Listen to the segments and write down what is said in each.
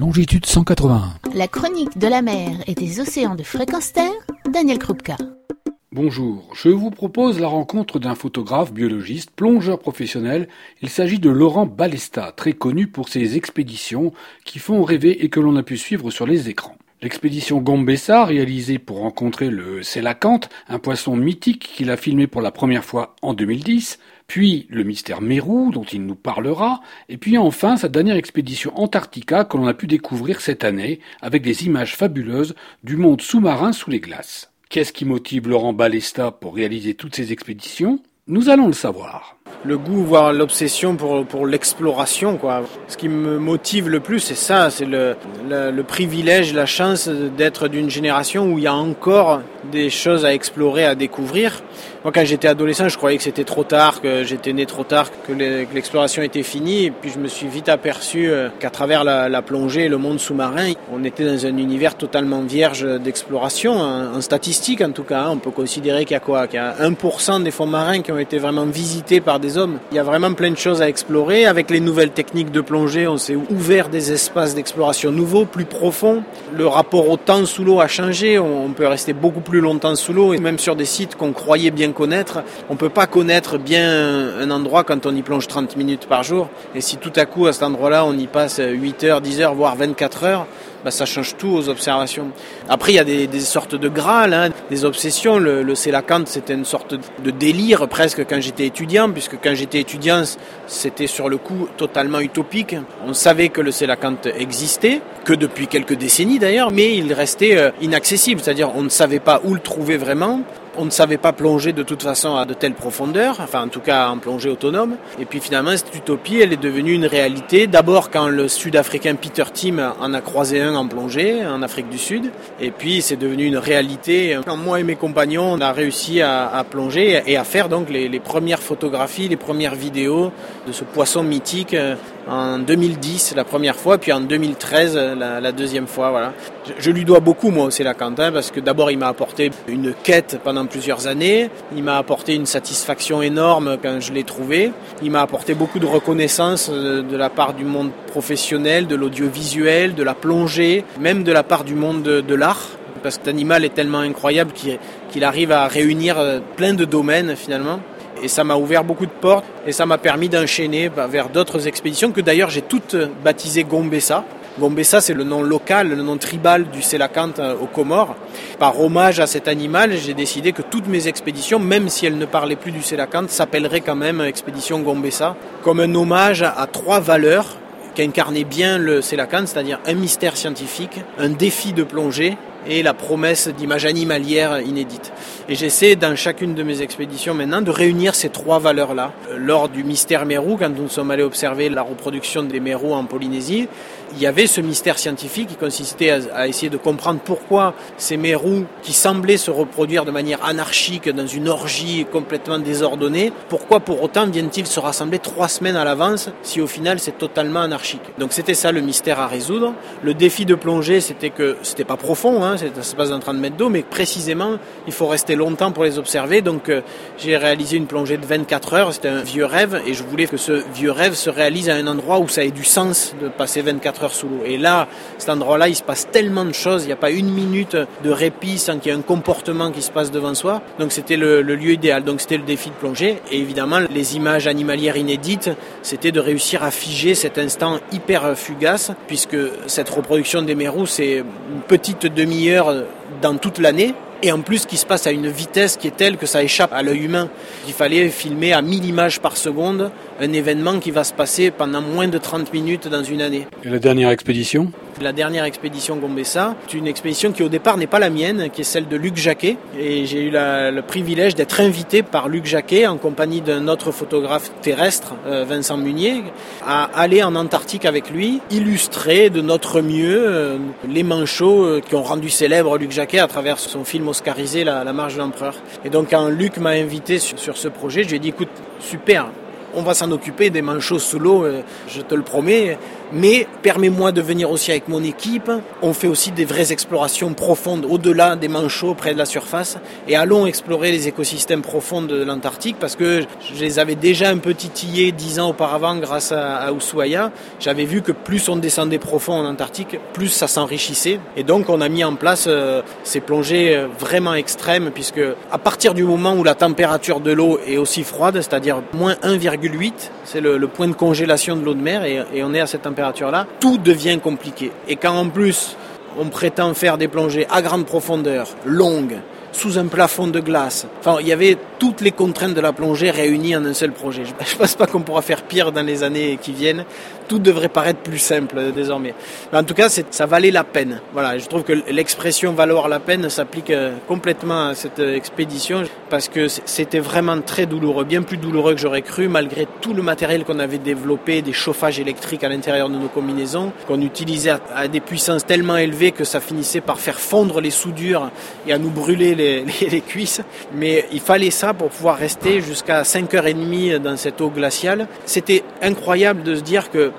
longitude 181. La chronique de la mer et des océans de fréquence terre, Daniel Krupka. Bonjour, je vous propose la rencontre d'un photographe biologiste, plongeur professionnel. Il s'agit de Laurent Balesta, très connu pour ses expéditions qui font rêver et que l'on a pu suivre sur les écrans. L'expédition Gombessa, réalisée pour rencontrer le Sélacanthe, un poisson mythique qu'il a filmé pour la première fois en 2010, puis le mystère Mérou, dont il nous parlera, et puis enfin sa dernière expédition Antarctica que l'on a pu découvrir cette année, avec des images fabuleuses du monde sous-marin sous les glaces. Qu'est-ce qui motive Laurent Balesta pour réaliser toutes ces expéditions? Nous allons le savoir le goût, voire l'obsession pour, pour l'exploration. Quoi. Ce qui me motive le plus, c'est ça, c'est le, le, privilège, la chance d'être d'une génération où il y a encore des choses à explorer, à découvrir. Moi, quand j'étais adolescent, je croyais que c'était trop tard, que j'étais né trop tard, que l'exploration était finie. Et puis, je me suis vite aperçu euh, qu'à travers la, plongée et le monde sous-marin, on était dans un univers totalement vierge d'exploration. En, statistique, en tout cas, on peut considérer qu'il y a quoi? Qu'il y a 1% des fonds marins qui ont été vraiment visités par des Il y a vraiment plein de choses à explorer. Avec les nouvelles techniques de plongée, on s'est ouvert des espaces d'exploration nouveaux, plus profonds. Le rapport au temps sous l'eau a changé. On peut rester beaucoup plus longtemps sous l'eau, et même sur des sites qu'on croyait bien connaître. On peut pas connaître bien un endroit quand on y plonge 30 minutes par jour. Et si tout à coup, à cet endroit-là, on y passe 8 heures, 10 heures, voire 24 heures, bah, ça change tout aux observations. Après, il y a des, sortes de Graal, hein, des obsessions. Le, le c'était une sorte de délire presque quand j'étais étudiant, puisque quand j'étais étudiant, c'était sur le coup totalement utopique. On savait que le Sélacanthe existait, que depuis quelques décennies d'ailleurs, mais il restait euh, inaccessible, c'est-à-dire on ne savait pas où le trouver vraiment. On ne savait pas plonger de toute façon à de telles profondeurs, enfin en tout cas en plongée autonome. Et puis finalement, cette utopie, elle est devenue une réalité. D'abord quand le Sud-Africain Peter Tim en a croisé un en plongée en Afrique du Sud. Et puis c'est devenu une réalité. Quand moi et mes compagnons, on a réussi à, plonger et à faire donc les, premières photographies, les premières vidéos de ce poisson mythique en 2010 la première fois, puis en 2013 la, deuxième fois. Voilà. Je, lui dois beaucoup moi aussi la Quentin parce que d'abord il m'a apporté une quête pendant plusieurs années, il m'a apporté une satisfaction énorme quand je l'ai trouvé, il m'a apporté beaucoup de reconnaissance euh, de la part du monde professionnel, de l'audiovisuel, de la plongée, même de la part du monde de, l'art parce que cet animal est tellement incroyable qu'il qu arrive à réunir euh, plein de domaines finalement et ça m'a ouvert beaucoup de portes et ça m'a permis d'enchaîner vers d'autres expéditions que d'ailleurs j'ai toutes baptisées Gombessa. Gombessa, c'est le nom local, le nom tribal du Sélacanthe euh, aux Comores. Par hommage à cet animal, j'ai décidé que toutes mes expéditions, même si elles ne parlaient plus du Sélacanthe, s'appelleraient quand même Expédition Gombessa, comme un hommage à trois valeurs qu'incarnait bien le Sélacanthe, c'est-à-dire un mystère scientifique, un défi de plongée et la promesse d'images animalières inédites. Et j'essaie dans chacune de mes expéditions maintenant de réunir ces trois valeurs-là. Lors du mystère Mérou, quand nous sommes allés observer la reproduction des mérous en Polynésie, il y avait ce mystère scientifique qui consistait à, à essayer de comprendre pourquoi ces mérous qui semblaient se reproduire de manière anarchique dans une orgie complètement désordonnée, pourquoi pour autant viennent-ils se rassembler trois semaines à l'avance si au final c'est totalement anarchique? Donc c'était ça le mystère à résoudre. Le défi de plongée, c'était que c'était pas profond, hein, ça se passe dans 30 mètres d'eau, mais précisément il faut rester longtemps pour les observer. Donc euh, j'ai réalisé une plongée de 24 heures, c'était un vieux rêve et je voulais que ce vieux rêve se réalise à un endroit où ça ait du sens de passer 24 heures sous l'eau. Et là, cet endroit-là, il se passe tellement de choses, il n'y a pas une minute de répit sans qu'il y ait un comportement qui se passe devant soi. Donc c'était le, lieu idéal, donc c'était le défi de plongée. Et évidemment, les images animalières inédites, c'était de réussir à figer cet instant hyper fugace, puisque cette reproduction des mérous, c'est une petite dans toute l'année, et en plus qui se passe à une vitesse qui est telle que ça échappe à l'œil humain. Il fallait filmer à 1000 images par seconde un événement qui va se passer pendant moins de 30 minutes dans une année. Et la dernière expédition? La dernière expédition Gombessa, c'est une expédition qui au départ n'est pas la mienne, qui est celle de Luc Jacquet. Et j'ai eu le privilège d'être invité par Luc Jacquet en compagnie d'un autre photographe terrestre, euh, Vincent Munier, à aller en Antarctique avec lui, illustrer de notre mieux euh, les manchots euh, qui ont rendu célèbre Luc Jacquet à travers son film oscarisé La, marche de l'empereur. Et donc quand Luc m'a invité sur, ce projet, je lui ai dit écoute, super, on va s'en occuper des manchots sous l'eau, je te le promets. Mais permets-moi de venir aussi avec mon équipe. On fait aussi des vraies explorations profondes au-delà des manchots, près de la surface. Et allons explorer les écosystèmes profonds de l'Antarctique parce que je les avais déjà un peu titillés dix ans auparavant grâce à, à. J'avais vu que plus on descendait profond en Antarctique, plus ça s'enrichissait. Et donc on a mis en place euh, ces plongées euh, vraiment extrêmes puisque à partir du moment où la température de l'eau est aussi froide, c'est-à-dire moins 1,8, c'est le, point de congélation de l'eau de mer et, on est à cette tout devient compliqué. Et quand en plus on prétend faire des plongées à grande profondeur, longues, sous un plafond de glace. Enfin, il y avait toutes les contraintes de la plongée réunies en un seul projet. Je ne pense pas qu'on pourra faire pire dans les années qui viennent. Tout devrait paraître plus simple désormais. Mais en tout cas, ça valait la peine. Voilà, je trouve que l'expression valoir la peine s'applique complètement à cette expédition parce que c'était vraiment très douloureux, bien plus douloureux que j'aurais cru, malgré tout le matériel qu'on avait développé, des chauffages électriques à l'intérieur de nos combinaisons, qu'on utilisait à des puissances tellement élevées que ça finissait par faire fondre les soudures et à nous brûler les, les, les cuisses. Mais il fallait ça pour pouvoir rester jusqu'à 5h30 dans cette eau glaciale. C'était incroyable de se dire que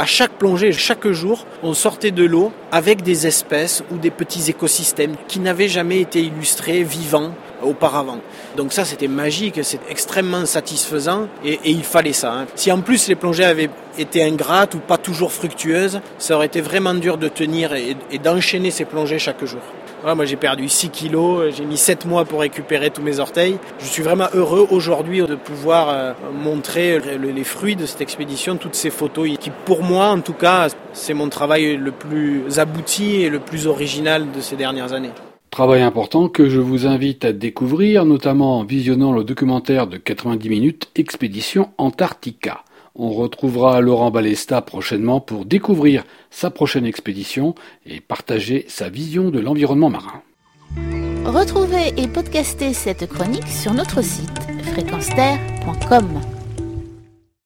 à chaque plongée, chaque jour, on sortait de l'eau avec des espèces ou des petits écosystèmes qui n'avaient jamais été illustrés vivants auparavant. Donc ça, c'était magique, c'est extrêmement satisfaisant et, il fallait ça. Hein. Si en plus les plongées avaient été ingrates ou pas toujours fructueuses, ça aurait été vraiment dur de tenir et, d'enchaîner ces plongées chaque jour. Moi j'ai perdu 6 kilos, j'ai mis 7 mois pour récupérer tous mes orteils. Je suis vraiment heureux aujourd'hui de pouvoir euh, montrer les fruits de cette expédition, toutes ces photos qui pour moi en tout cas c'est mon travail le plus abouti et le plus original de ces dernières années. Travail important que je vous invite à découvrir, notamment en visionnant le documentaire de 90 minutes Expédition Antarctica. On retrouvera Laurent Balesta prochainement pour découvrir sa prochaine expédition et partager sa vision de l'environnement marin. Retrouvez et podcastez cette chronique sur notre site fréquenceterre.com.